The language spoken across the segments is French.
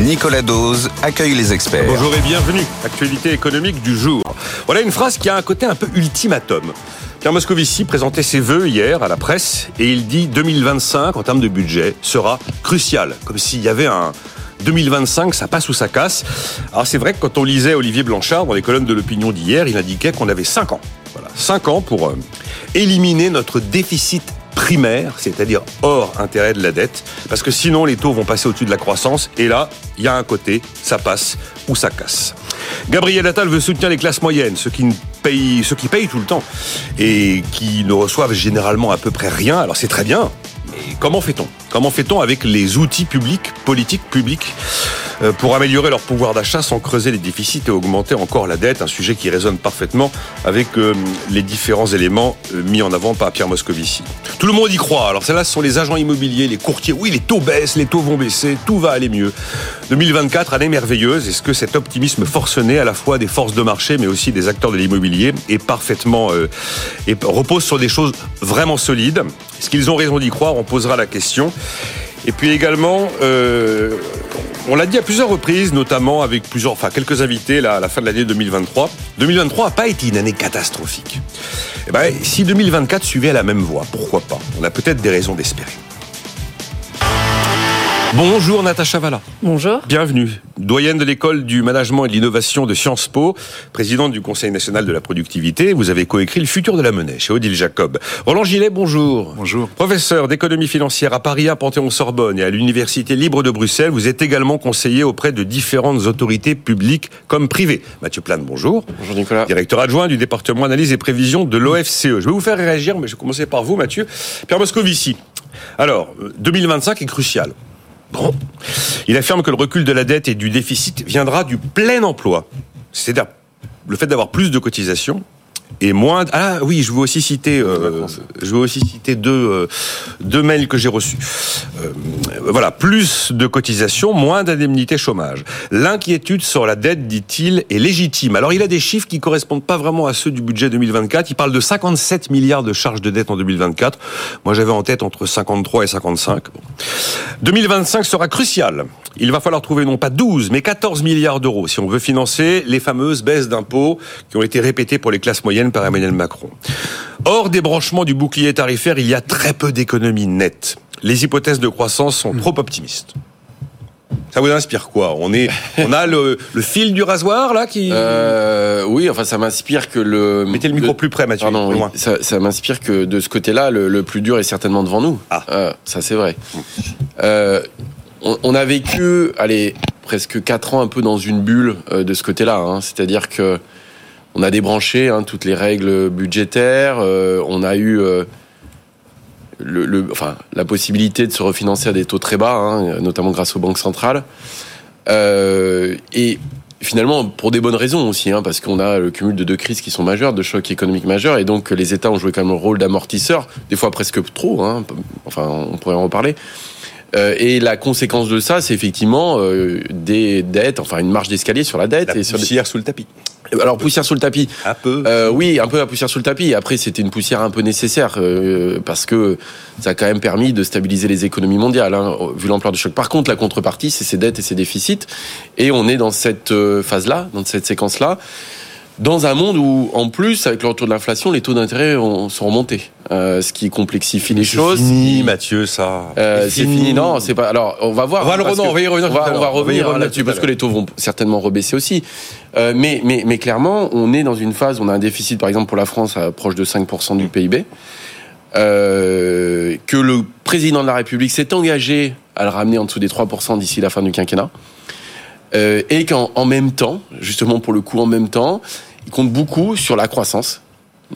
Nicolas Dose accueille les experts. Bonjour et bienvenue. Actualité économique du jour. Voilà une phrase qui a un côté un peu ultimatum. Pierre Moscovici présentait ses vœux hier à la presse et il dit 2025 en termes de budget sera crucial, comme s'il y avait un 2025, ça passe ou ça casse. Alors c'est vrai que quand on lisait Olivier Blanchard dans les colonnes de l'opinion d'hier, il indiquait qu'on avait 5 ans. Voilà, 5 ans pour euh, éliminer notre déficit primaire, c'est-à-dire hors intérêt de la dette, parce que sinon les taux vont passer au-dessus de la croissance, et là, il y a un côté, ça passe ou ça casse. Gabriel Attal veut soutenir les classes moyennes, ceux qui payent, ceux qui payent tout le temps, et qui ne reçoivent généralement à peu près rien, alors c'est très bien, mais comment fait-on? Comment fait-on avec les outils publics, politiques publics? euh, pour améliorer leur pouvoir d'achat sans creuser les déficits et augmenter encore la dette, un sujet qui résonne parfaitement avec euh, les différents éléments euh, mis en avant par Pierre Moscovici. Tout le monde y croit. Alors celles-là, ce sont les agents immobiliers, les courtiers. Oui, les taux baissent, les taux vont baisser, tout va aller mieux. 2024, année merveilleuse. Est-ce que cet optimisme forcené à la fois des forces de marché, mais aussi des acteurs de l'immobilier, est parfaitement et repose sur des choses vraiment solides? Est-ce qu'ils ont raison d'y croire? On posera la question. Et puis également, euh, on l'a dit à plusieurs reprises, notamment avec plusieurs, enfin quelques invités là, à la fin de l'année 2023. 2023 n'a pas été une année catastrophique. Eh ben, si 2024 suivait la même voie, pourquoi pas? On a peut-être des raisons d'espérer. Bonjour Natacha Valla. Bonjour. Bienvenue. Doyenne de l'école du management et de l'innovation de Sciences Po, présidente du Conseil national de la productivité. Vous avez coécrit Le futur de la monnaie chez Odile Jacob. Roland Gillet, bonjour. Bonjour. Professeur d'économie financière à Paris, à Panthéon-Sorbonne et à l'Université libre de Bruxelles. Vous êtes également conseiller auprès de différentes autorités publiques comme privées. Mathieu Plane, bonjour. Bonjour Nicolas. Directeur adjoint du département analyse et prévision de l'OFCE. Je vais vous faire réagir, mais je vais commencer par vous, Mathieu. Pierre Moscovici. Alors, 2025 est crucial. Bon. Il affirme que le recul de la dette et du déficit viendra du plein emploi. C'est-à-dire le fait d'avoir plus de cotisations et moins. Ah oui, je veux aussi citer, euh, je veux aussi citer deux euh, deux mails que j'ai reçus. Euh, voilà, plus de cotisations, moins d'indemnités chômage. L'inquiétude sur la dette, dit-il, est légitime. Alors il a des chiffres qui correspondent pas vraiment à ceux du budget 2024. Il parle de 57 milliards de charges de dette en 2024. Moi, j'avais en tête entre 53 et 55. 2025 sera crucial. Il va falloir trouver non pas 12, mais 14 milliards d'euros si on veut financer les fameuses baisses d'impôts qui ont été répétées pour les classes moyennes par Emmanuel Macron. Hors des branchements du bouclier tarifaire, il y a très peu d'économies nettes. Les hypothèses de croissance sont trop optimistes. Ça vous inspire quoi? On est, on a le, fil du rasoir là qui. Euh, oui, enfin ça m'inspire que le. Mettez le micro plus près, Mathieu. Pardon, ça, m'inspire que de ce côté-là, le, plus dur est certainement devant nous. Ah, euh, ça c'est vrai. Euh, on, a vécu, allez, presque quatre ans un peu dans une bulle de ce côté-là. Hein. C'est-à-dire que on a débranché hein, toutes les règles budgétaires. Euh, on a eu euh, la possibilité de se refinancer à des taux très bas, hein, notamment grâce aux banques centrales. Euh, et finalement, pour des bonnes raisons aussi, hein, parce qu'on a le cumul de deux crises qui sont majeures, de chocs économiques majeurs, et donc les États ont joué quand même le rôle d'amortisseur, des fois presque trop. enfin, on pourrait en reparler. Et la conséquence de ça, c'est effectivement des dettes, enfin une marge d'escalier sur la dette la et sur des... sous le tapis. Alors poussière sous le tapis. Un peu. Euh, oui, un peu la poussière sous le tapis. Après, c'était une poussière un peu nécessaire euh, parce que ça a quand même permis de stabiliser les économies mondiales, hein, vu l'ampleur du choc. Par contre, la contrepartie, c'est ses dettes et ses déficits, et on est dans cette euh, phase-là, dans cette séquence-là dans un monde où, en plus, avec le retour de l'inflation, les taux d'intérêt sont remontés, euh, ce qui complexifie les choses. C'est fini, Mathieu, ça. Euh, c'est fini. non, c'est pas. Alors, on va voir. On va, le on va y revenir. On va, on va revenir là-dessus parce que les taux vont certainement rebaisser aussi. Euh, mais, mais, mais clairement, on est dans une phase. On a un déficit, par exemple, pour la France, à proche de 5% du PIB. Euh, que le président de la République s'est engagé à le ramener en dessous des 3% d'ici la fin du quinquennat. Euh, et qu'en en même temps, justement pour le coup en même temps, il compte beaucoup sur la croissance,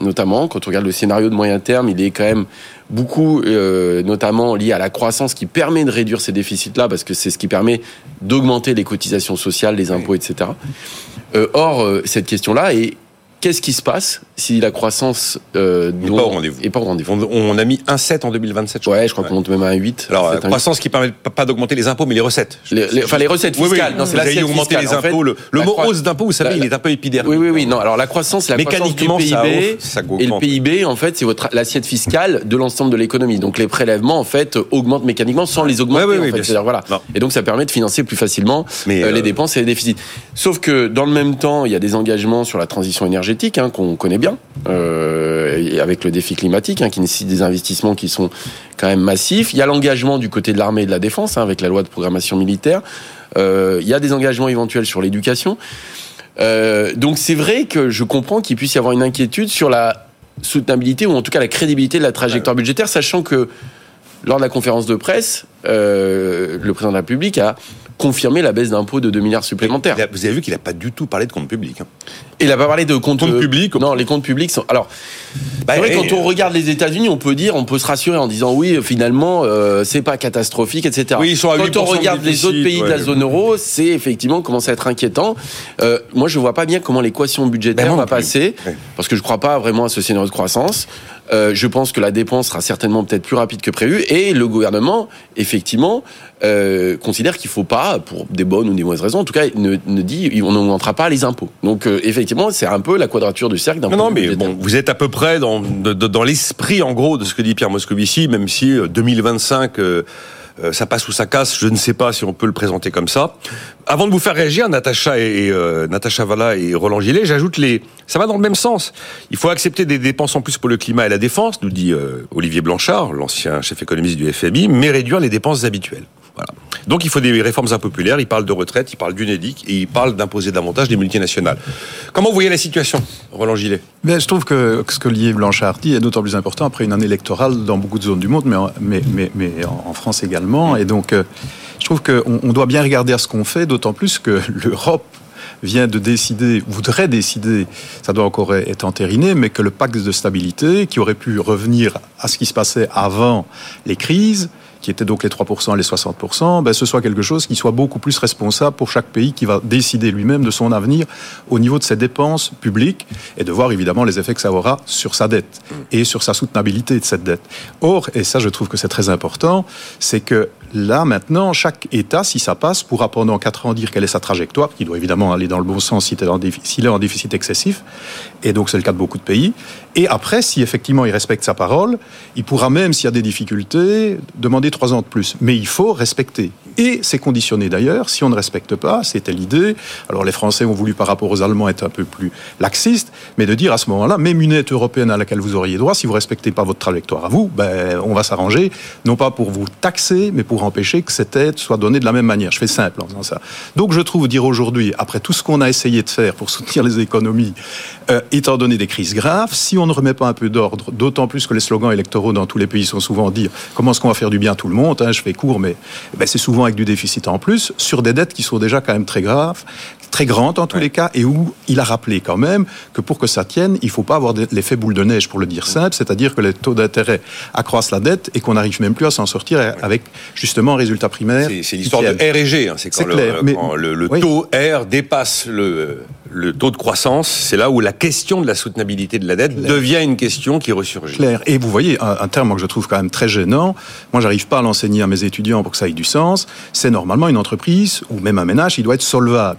notamment quand on regarde le scénario de moyen terme, il est quand même beaucoup, euh, notamment lié à la croissance qui permet de réduire ces déficits-là, parce que c'est ce qui permet d'augmenter les cotisations sociales, les impôts, etc. Euh, or, euh, cette question-là est qu'est-ce qui se passe si la croissance euh, n'est pas au rendez-vous on, a mis un 7 en 2027. Je ouais, je crois qu'on monte même à un 8. Alors, euh, croissance qui permet pas d'augmenter les impôts, mais les recettes. enfin, les recettes fiscales. Oui, oui. Non, augmenter les impôts. le, mot hausse d'impôts, vous savez, il est un peu épidermique. Oui, oui, oui. Non, alors la croissance, la Mécaniquement, croissance du PIB. Ça, et le PIB, en fait, c'est votre l'assiette fiscale de l'ensemble de l'économie. Donc les prélèvements, en fait, augmentent mécaniquement sans les augmenter. Oui, oui, en fait. voilà. Et donc ça permet de financer plus facilement euh, les dépenses et les déficits. Sauf que dans le même temps, il y a des engagements sur la transition énergétique hein, qu'on connaît bien, euh, avec le défi climatique, hein, qui nécessite des investissements qui sont quand même massifs. Il y a l'engagement du côté de l'armée et de la défense, hein, avec la loi de programmation militaire. Euh, il y a des engagements éventuels sur l'éducation. Euh, donc c'est vrai que je comprends qu'il puisse y avoir une inquiétude sur la soutenabilité ou en tout cas la crédibilité de la trajectoire budgétaire, sachant que lors de la conférence de presse, le président de la République a confirmer la baisse d'impôts de 2 milliards supplémentaires. vous avez vu qu'il n'a pas du tout parlé de comptes publics. Hein. Il n'a pas parlé de comptes, comptes publics. Non, les comptes publics sont. Alors, bah, vrai, quand on regarde les États-Unis, on peut dire, on peut se rassurer en disant oui, finalement, euh, c'est pas catastrophique, etc. Oui, ils sont à quand on regarde les autres pays de la zone euro, c'est effectivement commence à être inquiétant. Euh, moi, je vois pas bien comment l'équation budgétaire ben, va passer, parce que je crois pas vraiment à ce scénario de croissance. Euh, je pense que la dépense sera certainement peut-être plus rapide que prévu et le gouvernement, effectivement, euh, considère qu'il ne faut pas, pour des bonnes ou des mauvaises raisons, en tout cas, ne, ne dit on n'augmentera pas les impôts. Donc, euh, effectivement, c'est un peu la quadrature du cercle. Non, non, mais bon, vous êtes à peu près dans, dans l'esprit, en gros, de ce que dit Pierre Moscovici, même si 2025 euh, ça passe ou ça casse, je ne sais pas si on peut le présenter comme ça. Avant de vous faire réagir, Natacha et, euh, Natacha Valla et Roland Gillet, j'ajoute les. Ça va dans le même sens. Il faut accepter des dépenses en plus pour le climat et la défense, nous dit euh, Olivier Blanchard, l'ancien chef économiste du FMI, mais réduire les dépenses habituelles. Donc il faut des réformes impopulaires. Il parle de retraite, il parle d'UNEDIC et il parle d'imposer davantage des multinationales. Comment vous voyez la situation, Roland Gillet? Je trouve que ce que Olivier Blanchard dit est d'autant plus important après une année électorale dans beaucoup de zones du monde, mais en, France également. Et donc, euh, je trouve qu'on on doit bien regarder à ce qu'on fait, d'autant plus que l'Europe vient de décider, voudrait décider, ça doit encore être entériné, mais que le pacte de stabilité, qui aurait pu revenir à ce qui se passait avant les crises, qui étaient donc les 3% et les 60%, ben, ce soit quelque chose qui soit beaucoup plus responsable pour chaque pays qui va décider lui-même de son avenir au niveau de ses dépenses publiques et de voir évidemment les effets que ça aura sur sa dette et sur sa soutenabilité de cette dette. Or, et ça je trouve que c'est très important, c'est que là maintenant, chaque État, si ça passe, pourra pendant 4 ans dire quelle est sa trajectoire, qui doit évidemment aller dans le bon sens s'il est en déficit excessif, et donc c'est le cas de beaucoup de pays. Et après, si effectivement il respecte sa parole, il pourra même, s'il y a des difficultés, demander trois ans de plus. Mais il faut respecter. Et c'est conditionné d'ailleurs. Si on ne respecte pas, c'était l'idée. Alors les Français ont voulu, par rapport aux Allemands, être un peu plus laxistes, mais de dire à ce moment-là, même une aide européenne à laquelle vous auriez droit, si vous respectez pas votre trajectoire à vous, ben, on va s'arranger, non pas pour vous taxer, mais pour empêcher que cette aide soit donnée de la même manière. Je fais simple en disant ça. Donc je trouve dire aujourd'hui, après tout ce qu'on a essayé de faire pour soutenir les économies, euh, étant donné des crises graves, si ne remet pas un peu d'ordre, d'autant plus que les slogans électoraux dans tous les pays sont souvent dire comment est-ce qu'on va faire du bien à tout le monde, hein, je fais court, mais ben, c'est souvent avec du déficit en plus, sur des dettes qui sont déjà quand même très graves, très grandes en tous les cas, et où il a rappelé quand même que pour que ça tienne, il ne faut pas avoir l'effet boule de neige, pour le dire simple, c'est-à-dire que les taux d'intérêt accroissent la dette et qu'on n'arrive même plus à s'en sortir avec justement un résultat primaire. C'est l'histoire de R&G, hein, c'est quand, le, le, taux R dépasse le, le taux de croissance, c'est là où la question de la soutenabilité de la dette devient une question qui ressurgit. Claire. Et vous voyez, un, un terme que je trouve quand même très gênant, moi j'arrive pas à l'enseigner à mes étudiants pour que ça ait du sens, c'est normalement une entreprise ou même un ménage, il doit être solvable.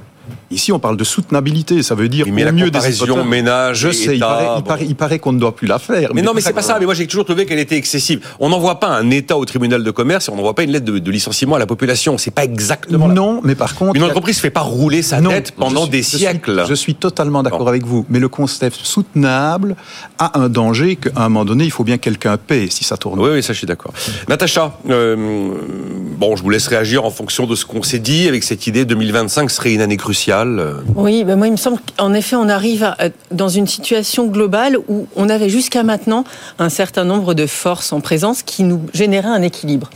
Ici, on parle de soutenabilité. Ça veut dire mais au la mieux comparaison des ménage. Je sais, il paraît, qu'on ne doit plus la faire. Mais, non, mais c'est pas ça. Mais moi, j'ai toujours trouvé qu'elle était excessive. On n'envoie pas un État au tribunal de commerce et on n'envoie pas une lettre de, licenciement à la population. C'est pas exactement. Non, mais par contre, une entreprise ne fait pas rouler sa dette pendant des siècles. Je suis, totalement d'accord avec vous. Mais le concept soutenable a un danger qu'à un moment donné, il faut bien quelqu'un paie si ça tourne. Oui, oui, ça, je suis d'accord. Natacha, euh, bon, je vous laisse réagir en fonction de ce qu'on s'est dit avec cette idée 2025 serait une année cruciale. Euh. Oui, ben moi il me semble qu'en effet on arrive dans une situation globale où on avait jusqu'à maintenant un certain nombre de forces en présence qui nous généraient un équilibre.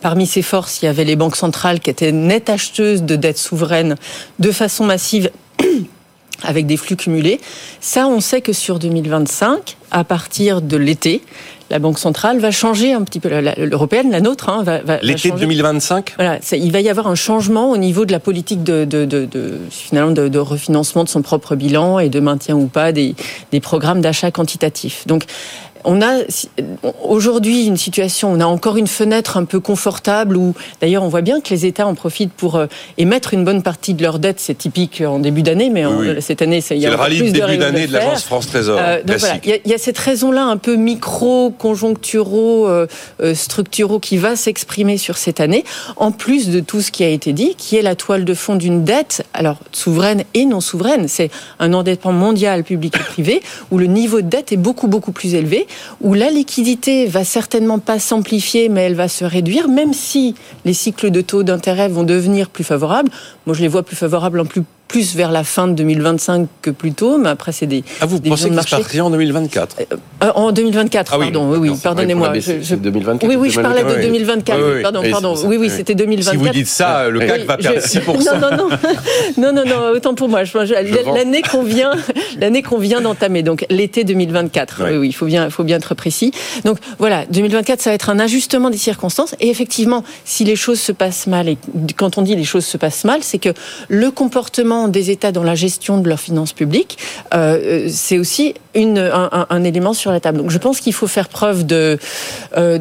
Parmi ces forces, il y avait les banques centrales qui étaient nettes acheteuses de dettes souveraines de façon massive avec des flux cumulés. Ça, on sait que sur 2025, à partir de l'été, la Banque centrale va changer un petit peu, l'européenne, la nôtre, hein, va, va L'été 2025 Voilà, il va y avoir un changement au niveau de la politique de, de, de, de finalement de, refinancement de son propre bilan et de maintien ou pas des, des programmes d'achat quantitatifs. Donc, on a aujourd'hui une situation, on a encore une fenêtre un peu confortable où, d'ailleurs, on voit bien que les États en profitent pour euh, émettre une bonne partie de leur dette. C'est typique en début d'année, mais cette année, il y a le rallye de début d'année de, l'agence France Trésor. Euh, donc voilà, il y, a cette raison-là un peu micro, conjoncturaux, euh, structuraux qui va s'exprimer sur cette année, en plus de tout ce qui a été dit, qui est la toile de fond d'une dette, alors souveraine et non souveraine. C'est un endettement mondial, public et privé, où le niveau de dette est beaucoup beaucoup plus élevé où la liquidité va certainement pas s'amplifier, mais elle va se réduire, même si les cycles de taux d'intérêt vont devenir plus favorables. Moi, je les vois plus favorables en plus plus vers la fin de 2025 que plus tôt, mais après c'est des. Ah, vous pensez qu'il se en 2024 euh, En 2024, ah pardon. Oui, oui, pardonnez-moi. Je... 2024. Oui, oui, je parlais de 2024. Pardon, pardon. Oui, oui, c'était 2024. Si vous dites ça, le CAC va perdre 6 Non, non, non, non, non, non, autant pour moi. L'année qu'on vient, l'année qu'on vient d'entamer, donc l'été 2024. Oui, oui, il faut bien, faut bien être précis. Donc voilà, 2024, ça va être un ajustement des circonstances. Et effectivement, si les choses se passent mal, et quand on dit les choses se passent mal, c'est que le comportement des États dans la gestion de leurs finances publiques, euh, c'est aussi un, élément sur la table. Donc je pense qu'il faut faire preuve de, euh,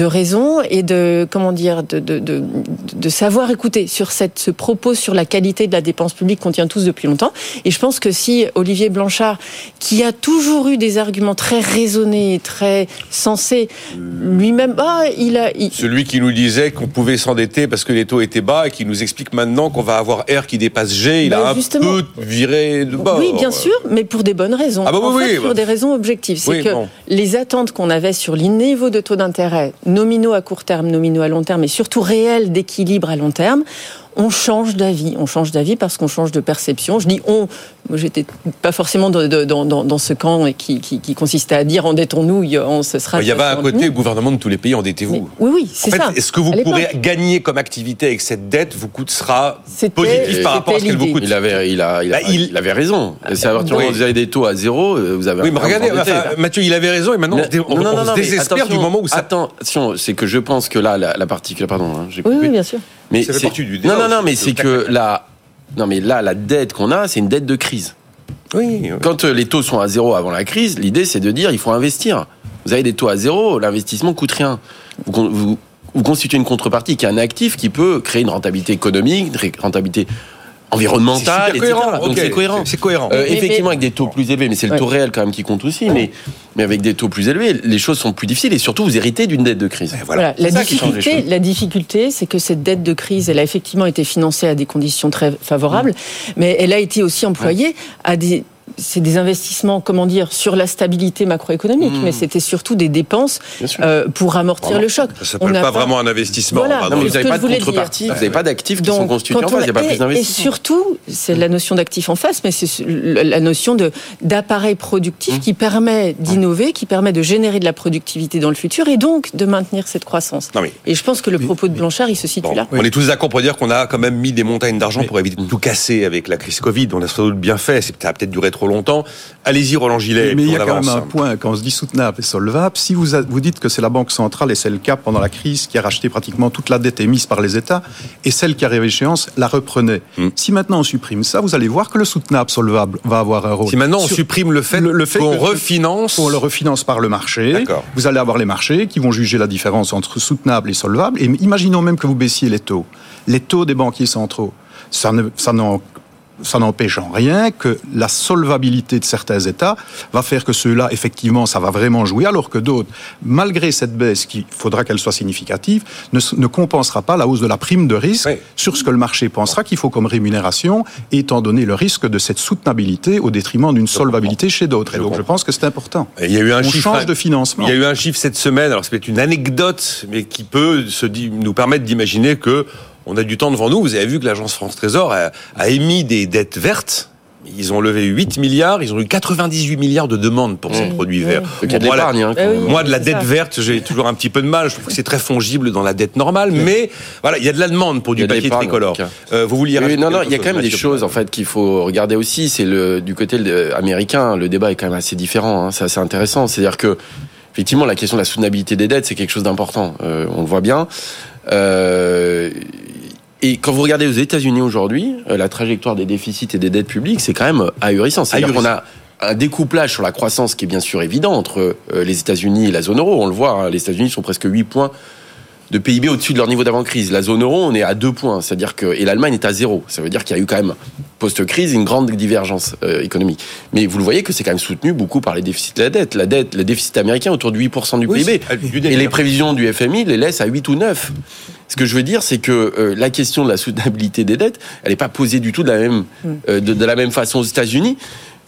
raison et de comment dire de, savoir écouter sur ce propos sur la qualité de la dépense publique qu'on tient tous depuis longtemps. Et je pense que si Olivier Blanchard, qui a toujours eu des arguments très raisonnés, très sensés, lui-même, ah, il a celui qui nous disait qu'on pouvait s'endetter parce que les taux étaient bas et qui nous explique maintenant qu'on va avoir R qui dépasse G, il a un peu viré de bord. Oui, bien sûr, mais pour des bonnes raisons. Ah bah oui, pour bah. des raisons objectives. C'est que les attentes qu'on avait sur les niveaux de taux d'intérêt, nominaux à court terme, nominaux à long terme, et surtout réels d'équilibre à long terme, on change d'avis. On change d'avis parce qu'on change de perception. Je dis on. Moi, j'étais pas forcément dans, dans, ce camp qui, qui, consistait à dire endettons-nous, on se sera. Il y avait à côté le gouvernement de tous les pays, endettez-vous. Oui, oui, c'est en fait, Est-ce que vous pourrez gagner comme activité avec cette dette vous coûtera positif par rapport à ce qu'elle vous coûte Il avait, il a, il, bah, il... avait raison. C'est à partir vous avez des taux à zéro, euh, vous avez. Oui, mais regardez, Mathieu, il avait raison et maintenant on, non, non, se désespère du moment où ça. Attention, c'est que je pense que là, la, partie, pardon, hein, j'ai oui, oui, bien sûr. Mais c'est non, non, non, mais c'est que là, non, mais là, la dette qu'on a, c'est une dette de crise. Oui, Quand euh, les taux sont à zéro avant la crise, l'idée c'est de dire il faut investir. Vous avez des taux à zéro, l'investissement coûte rien. Vous, vous, vous, constituez une contrepartie qui est un actif qui peut créer une rentabilité économique, une rentabilité environnementale, etc. Donc c'est cohérent. C'est cohérent. Euh, effectivement, avec des taux plus élevés, mais c'est le taux réel quand même qui compte aussi. Mais, mais avec des taux plus élevés, les choses sont plus difficiles et surtout vous héritez d'une dette de crise. Voilà. La, difficulté, la difficulté, c'est que cette dette de crise, elle a effectivement été financée à des conditions très favorables, mmh. mais elle a été aussi employée à des c'est des investissements, comment dire, sur la stabilité macroéconomique, hmm. mais c'était surtout des dépenses euh, pour amortir le choc. Ça s'appelle pas vraiment un investissement. non, mais vous n'avez pas de contrepartie, vous n'avez pas d'actifs qui sont constitués en face, il n'y a pas plus d'investissement. Et surtout, c'est la notion d'actif en face, mais c'est la notion de d'appareil productif hmm. qui permet d'innover, qui permet de générer de la productivité dans le futur et donc de maintenir cette croissance. Et je pense que le propos de Blanchard, il se situe là. On est tous d'accord pour dire qu'on a quand même mis des montagnes d'argent pour éviter de tout casser avec la crise Covid. On a sans doute bien fait. Ça a peut-être duré trop longtemps. Allez-y, Roland Gillet. Mais il y a quand même un point, quand on se dit soutenable et solvable, si vous, vous dites que c'est la Banque centrale, et c'est le cas pendant la crise, qui a racheté pratiquement toute la dette émise par les États, et celle qui arrive à échéance la reprenait. Hmm. Si maintenant on supprime ça, vous allez voir que le soutenable, solvable va avoir un rôle. Si maintenant on supprime le fait, le, fait qu'on refinance... On le refinance par le marché. Vous allez avoir les marchés qui vont juger la différence entre soutenable et solvable. Et imaginons même que vous baissiez les taux. Les taux des banquiers centraux. Ça ne, ça n'empêche en rien que la solvabilité de certains États va faire que ceux-là, effectivement, ça va vraiment jouer, alors que d'autres, malgré cette baisse, qui faudra qu'elle soit significative, ne, compensera pas la hausse de la prime de risque sur ce que le marché pensera qu'il faut comme rémunération, étant donné le risque de cette soutenabilité au détriment d'une solvabilité chez d'autres. Et donc, je pense que c'est important. Il y a eu un On chiffre, change de financement. Il y a eu un chiffre cette semaine, alors c'est une anecdote, mais qui peut se, nous permettre d'imaginer que on a du temps devant nous. Vous avez vu que l'agence France Trésor a, émis des dettes vertes ils ont levé 8 milliards, ils ont eu 98 milliards de demandes pour ces mmh. produits verts. moi, la, hein, eh moi, de la dette verte, j'ai toujours un petit peu de mal. Je trouve que c'est très fongible dans la dette normale, mais voilà, il y a de la demande pour du papier tricolore. Euh, vous vouliez oui, Non, non, il y a quand même des choses en fait qu'il faut regarder aussi. C'est le du côté américain, le débat est quand même assez différent. Hein. C'est assez intéressant. C'est-à-dire que effectivement, la question de la soutenabilité des dettes, c'est quelque chose d'important. Euh, on le voit bien. Euh, et quand vous regardez aux États-Unis aujourd'hui, euh, la trajectoire des déficits et des dettes publiques, c'est quand même ahurissant. C'est-à-dire qu'on a un découplage sur la croissance qui est bien sûr évident entre les États-Unis et la zone euro. On le voit, hein, les États-Unis sont presque 8 points de PIB au-dessus de leur niveau d'avant-crise. La zone euro, on est à 2 points, c'est-à-dire que et l'Allemagne est à zéro. Ça veut dire qu'il y a eu quand même post-crise une grande divergence euh, économique. Mais vous le voyez que c'est quand même soutenu beaucoup par les déficits de la dette. La dette, le déficit américain autour de 8% du PIB. Et les prévisions du FMI les laissent à 8 ou 9. Ce que je veux dire, c'est que euh, la question de la soutenabilité des dettes, elle n'est pas posée du tout de la même, mm. euh, de, la même façon aux États-Unis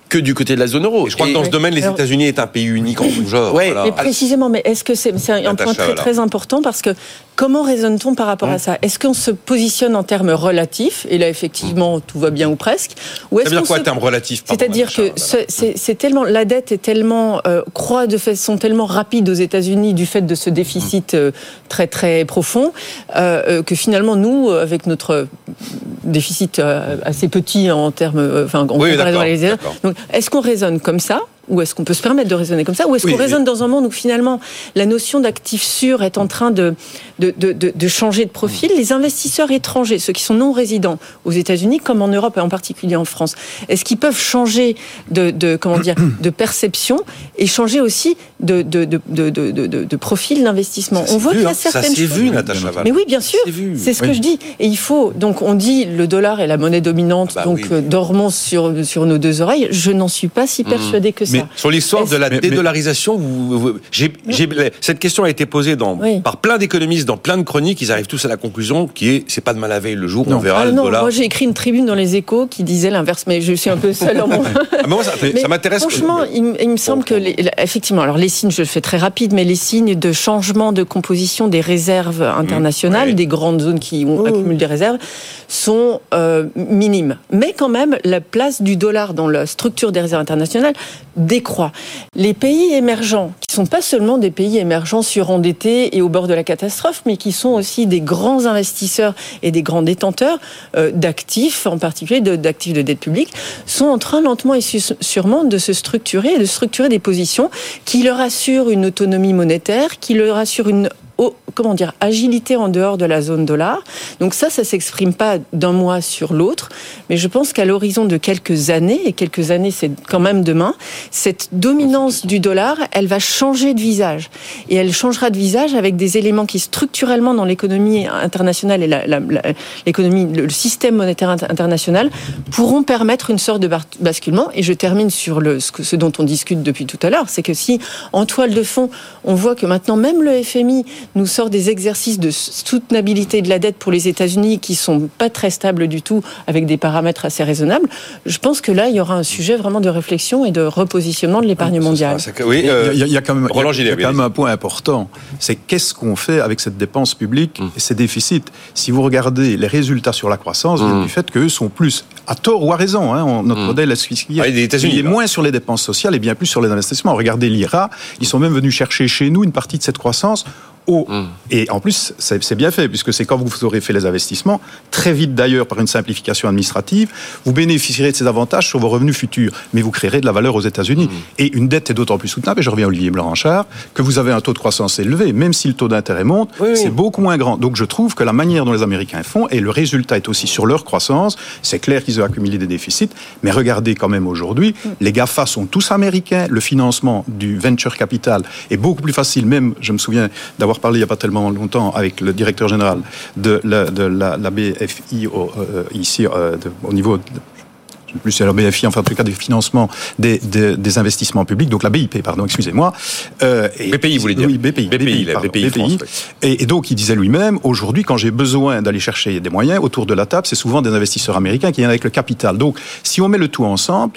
que du côté de la zone euro. je crois que dans ce domaine, les États-Unis est un pays unique en tout genre. Mais précisément, mais est-ce que c'est un point très, très important parce que Comment raisonne-t-on par rapport à ça Est-ce qu'on se positionne en termes relatifs Et là, effectivement, tout va bien ou presque. Ou est-ce ça veut dire quoi, se... terme relatif C'est-à-dire que c'est tellement la dette est tellement euh, croît de façon tellement rapide aux États-Unis du fait de ce déficit mmh. euh, très très profond euh, que finalement nous, avec notre déficit assez petit en termes, enfin, en oui, comparaison les est-ce qu'on raisonne comme ça ou est-ce qu'on peut se permettre de raisonner comme ça Ou est-ce qu'on raisonne dans un monde où finalement la notion d'actif sûr est en train de, de, de, de, changer de profil Les investisseurs étrangers, ceux qui sont non résidents aux États-Unis comme en Europe et en particulier en France, est-ce qu'ils peuvent changer de, comment dire, de perception et changer aussi de, de, profil d'investissement On voit qu'il y a hein. certaines ça choses. vu, Natacha Mais oui, bien sûr, c'est ce que je dis. Et il faut, donc on dit le dollar est la monnaie dominante, bah donc euh, dormons sur, sur nos deux oreilles. Je n'en suis pas si mmh. persuadé que ça sur l'histoire de la dédollarisation, cette question a été posée dans, par plein d'économistes dans plein de chroniques. Ils arrivent tous à la conclusion qui est c'est pas de mal à veille le jour où on verra ah le non, dollar. Moi j'ai écrit une tribune dans les Échos qui disait l'inverse, mais je suis un peu seul en mon. ah, ça, m'intéresse. Franchement, il, me semble que effectivement, alors les signes, je le fais très rapide, mais les signes de changement de composition des réserves internationales, des grandes zones qui ont accumulé des réserves, sont euh, minimes. Mais quand même, la place du dollar dans la structure des réserves internationales décroît. Les pays émergents, qui sont pas seulement des pays émergents surendettés et au bord de la catastrophe, mais qui sont aussi des grands investisseurs et des grands détenteurs euh, d'actifs, en particulier d'actifs de, dette publique, sont en train lentement et sûrement de se structurer et de structurer des positions qui leur assurent une autonomie monétaire, qui leur assurent une comment dire, agilité en dehors de la zone dollar. Donc ça, ça s'exprime pas d'un mois sur l'autre, mais je pense qu'à l'horizon de quelques années, et quelques années c'est quand même demain, cette dominance du dollar, elle va changer de visage. Et elle changera de visage avec des éléments qui structurellement dans l'économie internationale et l'économie, le système monétaire international pourront permettre une sorte de basculement. Et je termine sur ce dont on discute depuis tout à l'heure, c'est que si en toile de fond, on voit que maintenant même le FMI nous sort des exercices de soutenabilité de la dette pour les États-Unis qui sont pas très stables du tout, avec des paramètres assez raisonnables, je pense que là, il y aura un sujet vraiment de réflexion et de repositionnement de l'épargne mondiale. Oui, il, y a, quand même, un point important. C'est qu'est-ce qu'on fait avec cette dépense publique mm. et ces déficits? Si vous regardez les résultats sur la croissance, mm. du fait qu'eux sont plus, à tort ou à raison, hein, notre mm. modèle est ah, il est moins sur les dépenses sociales et bien plus sur les investissements. Regardez l'IRA, ils sont même venus chercher chez nous une partie de cette croissance Mm. Et en plus, c'est bien fait, puisque c'est quand vous aurez fait les investissements, très vite d'ailleurs par une simplification administrative, vous bénéficierez de ces avantages sur vos revenus futurs, mais vous créerez de la valeur aux États-Unis. Mm. Et une dette est d'autant plus soutenable, et je reviens à Olivier Blanchard, que vous avez un taux de croissance élevé, même si le taux d'intérêt monte, c'est beaucoup moins grand. Donc je trouve que la manière dont les Américains font, et le résultat est aussi sur leur croissance, c'est clair qu'ils ont accumulé des déficits, mais regardez quand même aujourd'hui, les GAFA sont tous américains, le financement du venture capital est beaucoup plus facile, même, je me souviens d'avoir parlé il n'y a pas tellement longtemps avec le directeur général de la, de la, BFI euh, ici euh, au niveau plus c'est la BFI, enfin en tout cas des financements des, des, investissements publics, donc la BIP, pardon, excusez-moi. Euh, BPI, vous voulez dire? Oui, BPI. BPI, BPI, et, et, donc il disait lui-même, aujourd'hui, quand j'ai besoin d'aller chercher des moyens, autour de la table, c'est souvent des investisseurs américains qui viennent avec le capital. Donc si on met le tout ensemble,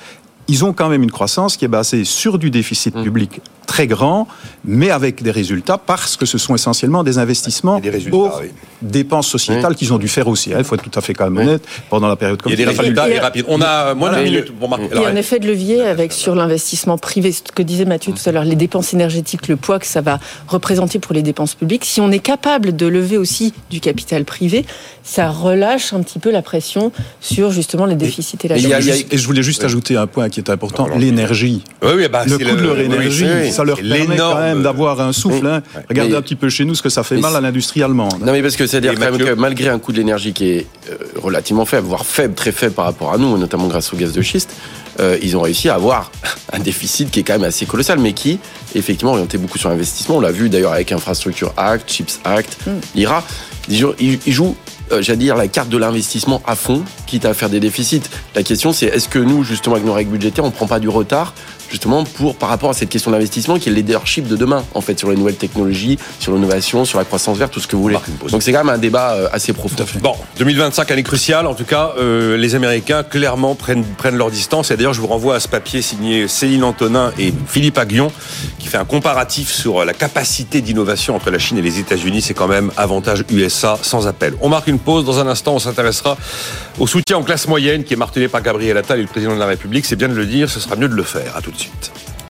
ils ont quand même une croissance qui est basée sur du déficit mmh. public très grand, mais avec des résultats parce que ce sont essentiellement des investissements des pour dépenses sociétales qu'ils ont dû faire aussi. Hein. Il faut être tout à fait quand même honnête pendant la période comme Il y a des résultats rapides. On a moins pour marquer. Il y a un effet de levier avec sur l'investissement privé, ce que disait Mathieu tout à l'heure, les dépenses énergétiques, le poids que ça va représenter pour les dépenses publiques. Si on est capable de lever aussi du capital privé, ça relâche un petit peu la pression sur justement les déficits et, la dette. Et, je voulais juste ajouter un point qui est important, l'énergie. Oui, oui, bah, le coût de leur énergie, ça leur permet quand même d'avoir un souffle. Hein. Regardez un petit peu chez nous ce que ça fait mal à l'industrie allemande. Non, mais parce que c'est-à-dire que malgré un coût de l'énergie qui est euh, relativement faible, voire faible, très faible par rapport à nous, notamment grâce au gaz de schiste, euh, ils ont réussi à avoir un déficit qui est quand même assez colossal, mais qui, effectivement, orienté beaucoup sur l'investissement. On l'a vu d'ailleurs avec Infrastructure Act, Chips Act, mm. l'IRA. Ils jouent euh, j'allais dire, la carte de l'investissement à fond, quitte à faire des déficits. La question, c'est est-ce que nous, justement, avec nos règles budgétaires, on prend pas du retard justement pour par rapport à cette question d'investissement qui est le leadership de demain en fait sur les nouvelles technologies, sur l'innovation, sur la croissance verte, tout ce que vous voulez. Donc c'est quand même un débat euh, assez profond. Bon, 2025 année cruciale en tout cas, euh, les Américains clairement prennent prennent leur distance et d'ailleurs je vous renvoie à ce papier signé Céline Antonin et Philippe Aguillon qui fait un comparatif sur la capacité d'innovation entre la Chine et les États-Unis, c'est quand même avantage USA sans appel. On marque une pause. Dans un instant, on s'intéressera au soutien en classe moyenne qui est martelé par Gabriel Attal et le président de la République. C'est bien de le dire, ce sera mieux de le faire. À tout de suite. çıktı.